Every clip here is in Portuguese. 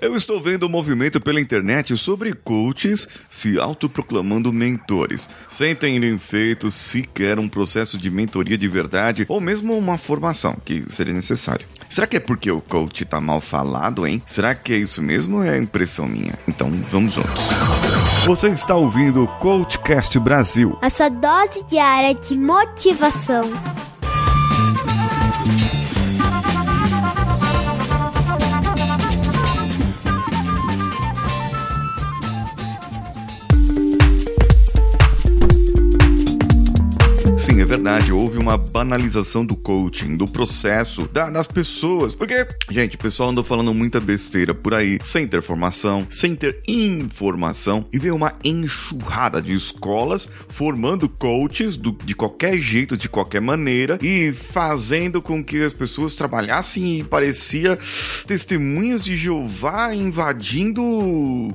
Eu estou vendo um movimento pela internet sobre coaches se autoproclamando mentores, sem terem feito sequer um processo de mentoria de verdade ou mesmo uma formação que seria necessário. Será que é porque o coach tá mal falado, hein? Será que é isso mesmo ou é impressão minha? Então vamos juntos. Você está ouvindo o Coachcast Brasil a sua dose diária de motivação. Verdade. Houve uma banalização do coaching, do processo, da, das pessoas. Porque, gente, o pessoal andou falando muita besteira por aí, sem ter formação, sem ter informação. E veio uma enxurrada de escolas formando coaches do, de qualquer jeito, de qualquer maneira, e fazendo com que as pessoas trabalhassem e parecia testemunhas de Jeová invadindo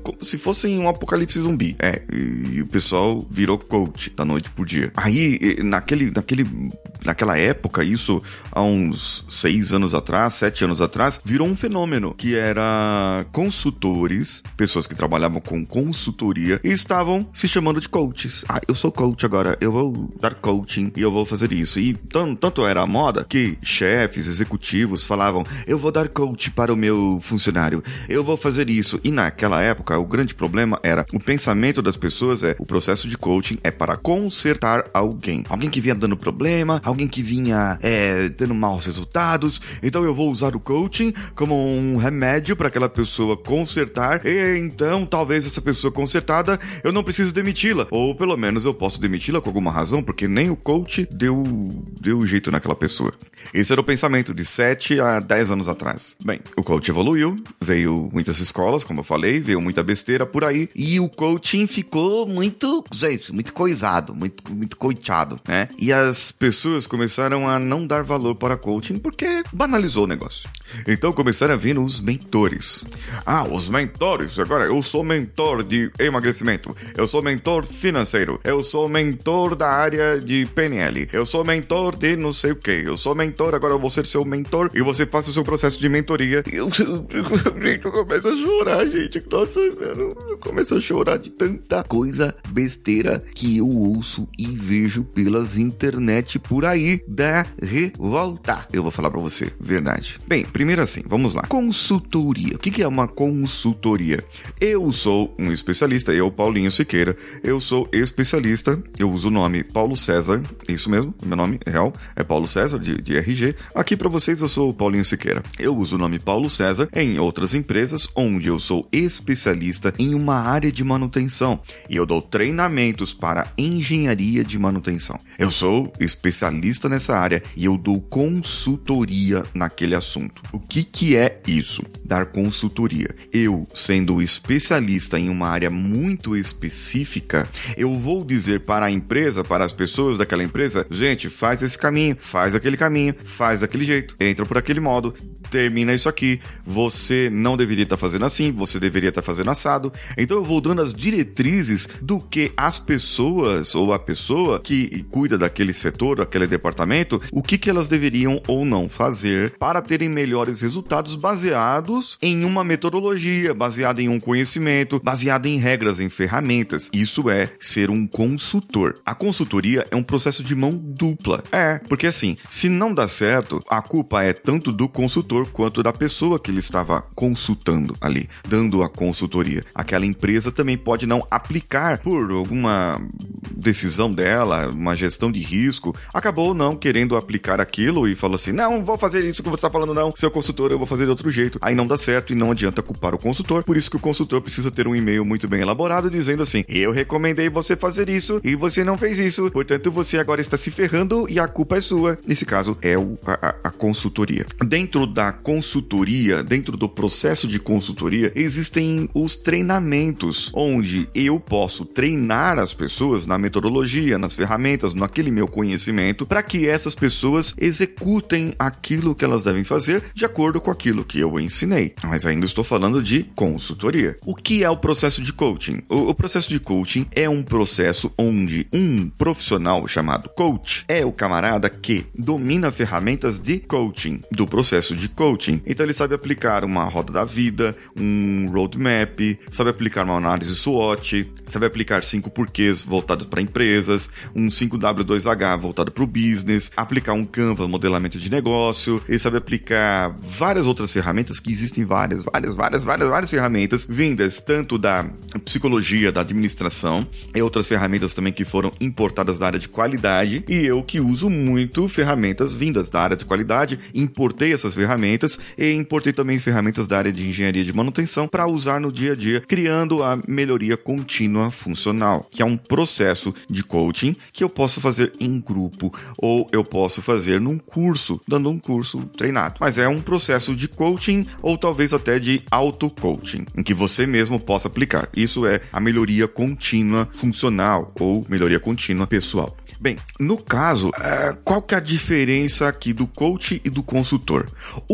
como se fossem um apocalipse zumbi. É, e, o pessoal virou coach da noite por dia. Aí, na naquele, naquele, naquela época, isso há uns seis anos atrás, sete anos atrás, virou um fenômeno que era consultores, pessoas que trabalhavam com consultoria e estavam se chamando de coaches. Ah, eu sou coach agora, eu vou dar coaching e eu vou fazer isso. E tanto, tanto era a moda que chefes, executivos falavam: eu vou dar coach para o meu funcionário, eu vou fazer isso. E naquela época, o grande problema era o pensamento das pessoas é o processo de coaching é para consertar alguém. Alguém que vinha dando problema, alguém que vinha é, tendo maus resultados. Então eu vou usar o coaching como um remédio para aquela pessoa consertar. E então talvez essa pessoa consertada eu não preciso demiti-la. Ou pelo menos eu posso demiti-la com alguma razão, porque nem o coach deu, deu jeito naquela pessoa. Esse era o pensamento de 7 a 10 anos atrás. Bem, o coach evoluiu, veio muitas escolas, como eu falei, veio muita besteira por aí. E o coaching ficou muito, gente, muito coisado, muito, muito coitado, né? E as pessoas começaram a não dar valor para coaching porque banalizou o negócio. Então começaram a vir os mentores. Ah, os mentores. Agora eu sou mentor de emagrecimento. Eu sou mentor financeiro. Eu sou mentor da área de PNL. Eu sou mentor de não sei o que. Eu sou mentor, agora eu vou ser seu mentor e você faça o seu processo de mentoria. Eu, eu começo a chorar, gente. Nossa, eu, eu começo a chorar de tanta coisa besteira que eu ouço e vejo pelas pelas internet por aí da revolta. Eu vou falar para você, verdade. Bem, primeiro assim, vamos lá. Consultoria. O que é uma consultoria? Eu sou um especialista, eu, Paulinho Siqueira, eu sou especialista, eu uso o nome Paulo César, isso mesmo, meu nome real é Paulo César, de, de RG. Aqui para vocês eu sou o Paulinho Siqueira. Eu uso o nome Paulo César em outras empresas onde eu sou especialista em uma área de manutenção e eu dou treinamentos para engenharia de manutenção. Eu sou especialista nessa área e eu dou consultoria naquele assunto. O que, que é isso? Dar consultoria. Eu, sendo especialista em uma área muito específica, eu vou dizer para a empresa, para as pessoas daquela empresa, gente, faz esse caminho, faz aquele caminho, faz daquele jeito, entra por aquele modo, termina isso aqui, você não deveria estar fazendo assim, você deveria estar fazendo assado. Então eu vou dando as diretrizes do que as pessoas ou a pessoa que cuida daquele setor, daquele departamento, o que, que elas deveriam ou não fazer para terem melhores resultados baseados em uma metodologia, baseada em um conhecimento, baseada em regras, em ferramentas. Isso é ser um consultor. A consultoria é um processo de mão dupla. É, porque assim, se não dá certo, a culpa é tanto do consultor quanto da pessoa que ele estava consultando ali, dando a consultoria. Aquela empresa também pode não aplicar por alguma decisão dela, uma gestão de risco, acabou não querendo aplicar aquilo e falou assim: não, vou fazer isso que você está falando, não. Seu consultor, eu vou fazer de outro jeito. Aí não dá certo e não adianta culpar o consultor. Por isso que o consultor precisa ter um e-mail muito bem elaborado dizendo assim: eu recomendei você fazer isso e você não fez isso. Portanto, você agora está se ferrando e a culpa é sua. Nesse caso, é a, a consultoria. Dentro da consultoria, dentro do processo de consultoria, existem os treinamentos, onde eu posso treinar as pessoas na metodologia, nas ferramentas, naquele meu conhecimento, para que essas pessoas executem aquilo que elas devem fazer de acordo com aquilo que eu ensinei. Mas ainda estou falando de consultoria. O que é o processo de coaching? O, o processo de coaching é um processo onde um profissional chamado coach é o camarada que domina ferramentas de coaching do processo de coaching. Então ele sabe aplicar uma roda da vida, um roadmap, sabe aplicar uma análise SWOT, sabe aplicar cinco porquês voltados para empresas, um 5W2H voltado para o business, aplicar um Canva, modelamento de negócio, ele sabe aplicar várias outras ferramentas que existem várias, várias, várias, várias, várias ferramentas vindas tanto da psicologia, da administração e outras ferramentas também que foram importadas da área de qualidade e eu que uso muito ferramentas vindas da área de qualidade, importei essas ferramentas e importei também ferramentas da área de engenharia de manutenção para usar no dia a dia, criando a melhoria contínua funcional, que é um processo de coaching que eu posso fazer em grupo ou eu posso fazer num curso, dando um curso treinado. Mas é um processo de coaching ou talvez até de auto-coaching, em que você mesmo possa aplicar. Isso é a melhoria contínua funcional ou melhoria contínua pessoal. Bem, no caso, uh, qual que é a diferença aqui do coach e do consultor?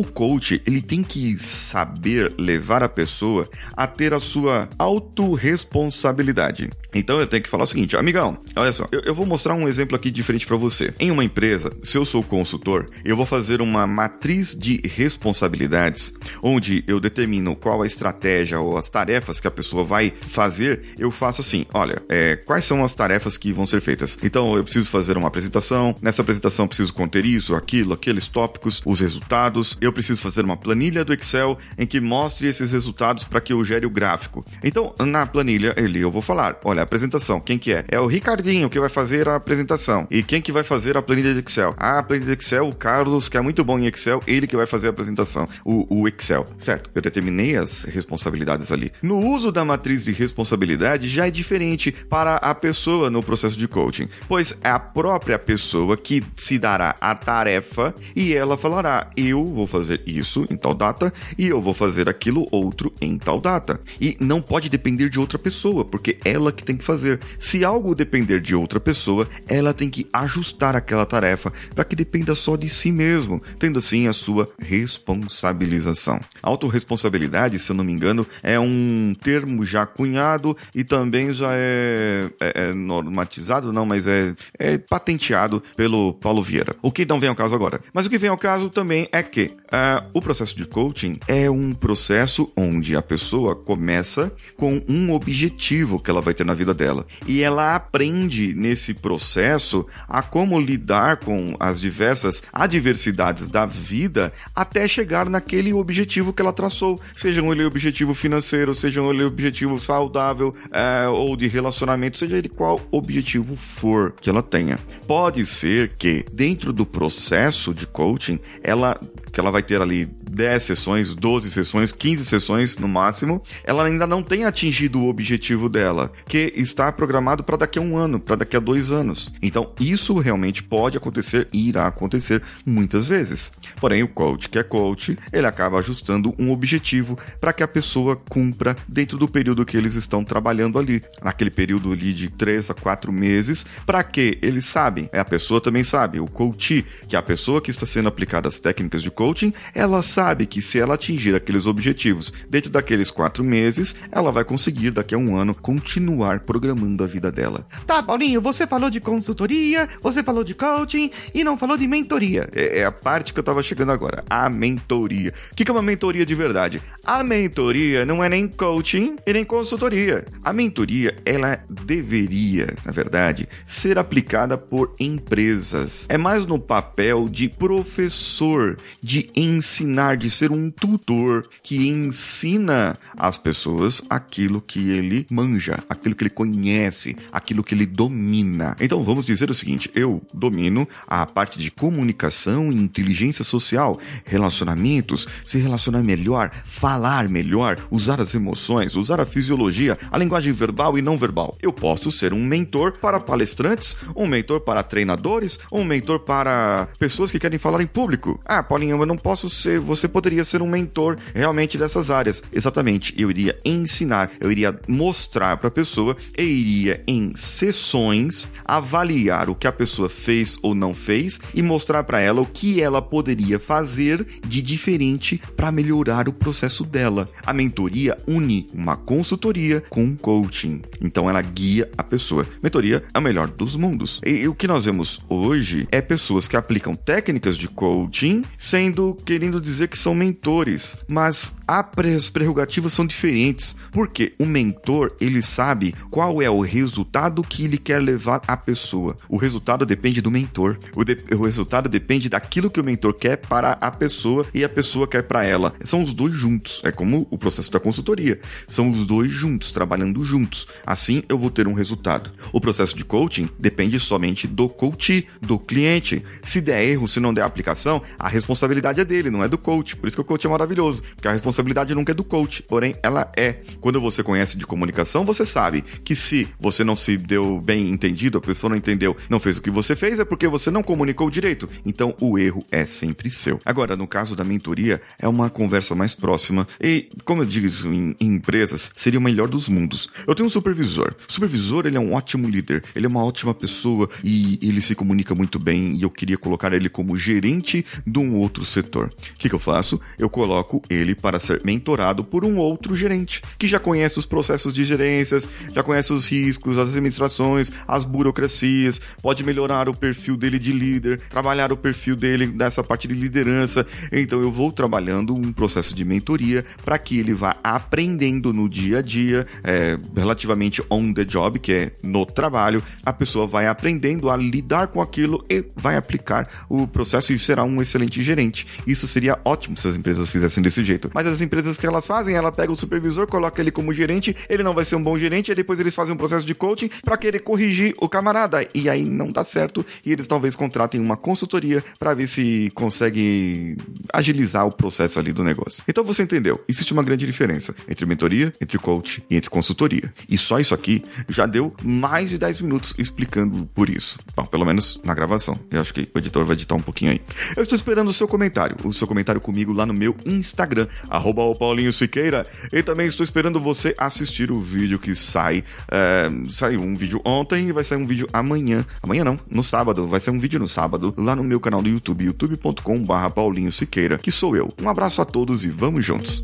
Coach, ele tem que saber levar a pessoa a ter a sua autorresponsabilidade. Então eu tenho que falar o seguinte, amigão, olha só, eu, eu vou mostrar um exemplo aqui diferente para você. Em uma empresa, se eu sou consultor, eu vou fazer uma matriz de responsabilidades, onde eu determino qual a estratégia ou as tarefas que a pessoa vai fazer. Eu faço assim, olha, é, quais são as tarefas que vão ser feitas? Então eu preciso fazer uma apresentação. Nessa apresentação, preciso conter isso, aquilo, aqueles tópicos, os resultados. Eu preciso fazer uma planilha do Excel em que mostre esses resultados para que eu gere o gráfico. Então, na planilha, ele eu vou falar: olha, apresentação, quem que é? É o Ricardinho que vai fazer a apresentação. E quem que vai fazer a planilha de Excel? Ah, a planilha de Excel, o Carlos, que é muito bom em Excel, ele que vai fazer a apresentação, o, o Excel. Certo, eu determinei as responsabilidades ali. No uso da matriz de responsabilidade já é diferente para a pessoa no processo de coaching, pois é a própria pessoa que se dará a tarefa e ela falará: eu vou fazer isso em tal data e eu vou fazer aquilo outro em tal data. E não pode depender de outra pessoa, porque ela que tem que fazer. Se algo depender de outra pessoa, ela tem que ajustar aquela tarefa para que dependa só de si mesmo, tendo assim a sua responsabilização. Autoresponsabilidade, se eu não me engano, é um termo já cunhado e também já é, é, é normatizado, não, mas é é patenteado pelo Paulo Vieira. O que não vem ao caso agora. Mas o que vem ao caso também é que uh, o processo de coaching é um processo onde a pessoa começa com um objetivo que ela vai ter na vida dela. E ela aprende nesse processo a como lidar com as diversas adversidades da vida até chegar naquele objetivo que ela traçou. Seja ele objetivo financeiro, seja ele objetivo saudável uh, ou de relacionamento, seja ele qual objetivo for que ela tenha. Pode ser que dentro do processo de coaching, ela que ela vai ter ali 10 sessões, 12 sessões, 15 sessões no máximo, ela ainda não tem atingido o objetivo dela, que está programado para daqui a um ano, para daqui a dois anos. Então, isso realmente pode acontecer e irá acontecer muitas vezes. Porém, o coach, que é coach, ele acaba ajustando um objetivo para que a pessoa cumpra dentro do período que eles estão trabalhando ali, naquele período ali de 3 a 4 meses, para que eles sabem, a pessoa também sabe, o coach, que é a pessoa que está sendo aplicada as técnicas de coaching, ela sabe que se ela atingir aqueles objetivos dentro daqueles quatro meses, ela vai conseguir daqui a um ano continuar programando a vida dela. Tá, Paulinho, você falou de consultoria, você falou de coaching e não falou de mentoria. É, é a parte que eu tava chegando agora, a mentoria. O que é uma mentoria de verdade? A mentoria não é nem coaching e nem consultoria. A mentoria, ela deveria, na verdade, ser aplicada por empresas. É mais no papel de professor, de ensinar, de ser um tutor que ensina as pessoas aquilo que ele manja, aquilo que ele conhece, aquilo que ele domina. Então vamos dizer o seguinte: eu domino a parte de comunicação inteligência social, relacionamentos, se relacionar melhor, falar melhor, usar as emoções, usar a fisiologia, a linguagem verbal e não verbal. Eu posso ser um mentor para palestrantes, um mentor para treinadores, um mentor para pessoas que querem falar em público. Ah, Paulinho, eu não posso ser, você poderia ser um mentor realmente dessas áreas. Exatamente, eu iria ensinar, eu iria mostrar para a pessoa e iria em sessões avaliar o que a pessoa fez ou não fez e mostrar para ela o que ela poderia fazer de diferente para melhorar o processo dela. A mentoria une uma consultoria com coaching. Então ela guia a pessoa. Mentoria é o melhor dos mundos. E, e o que nós vemos hoje é pessoas que aplicam técnicas de coaching sem dizendo, querendo dizer que são mentores, mas as prerrogativas são diferentes, porque o mentor, ele sabe qual é o resultado que ele quer levar à pessoa. O resultado depende do mentor. O, de, o resultado depende daquilo que o mentor quer para a pessoa e a pessoa quer para ela. São os dois juntos. É como o processo da consultoria. São os dois juntos, trabalhando juntos. Assim eu vou ter um resultado. O processo de coaching depende somente do coach, do cliente. Se der erro, se não der aplicação, a responsabilidade é dele, não é do coach. Por isso que o coach é maravilhoso, porque a responsabilidade nunca é do coach, porém ela é. Quando você conhece de comunicação, você sabe que se você não se deu bem entendido, a pessoa não entendeu, não fez o que você fez, é porque você não comunicou direito. Então o erro é sempre seu. Agora, no caso da mentoria, é uma conversa mais próxima e, como eu digo em, em empresas, seria o melhor dos mundos. Eu tenho um supervisor. O supervisor, ele é um ótimo líder, ele é uma ótima pessoa e ele se comunica muito bem e eu queria colocar ele como gerente de um outro setor. O que, que eu faço? Eu coloco ele para ser mentorado por um outro gerente que já conhece os processos de gerências, já conhece os riscos, as administrações, as burocracias, pode melhorar o perfil dele de líder, trabalhar o perfil dele nessa parte de liderança. Então eu vou trabalhando um processo de mentoria para que ele vá aprendendo no dia a dia, é, relativamente on the job, que é no trabalho, a pessoa vai aprendendo a lidar com aquilo e vai aplicar o processo e será um excelente gerente. Isso seria ótimo se as empresas fizessem desse jeito. Mas as empresas que elas fazem, ela pega o supervisor, coloca ele como gerente, ele não vai ser um bom gerente, e depois eles fazem um processo de coaching para querer corrigir o camarada. E aí não dá certo e eles talvez contratem uma consultoria para ver se consegue agilizar o processo ali do negócio. Então você entendeu? Existe uma grande diferença entre mentoria, entre coach e entre consultoria. E só isso aqui já deu mais de 10 minutos explicando por isso. Bom, pelo menos na gravação. Eu acho que o editor vai editar um pouquinho aí. Eu estou esperando o seu comentário, o seu comentário comigo lá no meu Instagram, arroba o Paulinho Siqueira. E também estou esperando você assistir o vídeo que sai. É, saiu um vídeo ontem e vai sair um vídeo amanhã. Amanhã não, no sábado. Vai ser um vídeo no sábado, lá no meu canal do YouTube, youtube.com.br Paulinho Siqueira, que sou eu. Um abraço a todos e vamos juntos.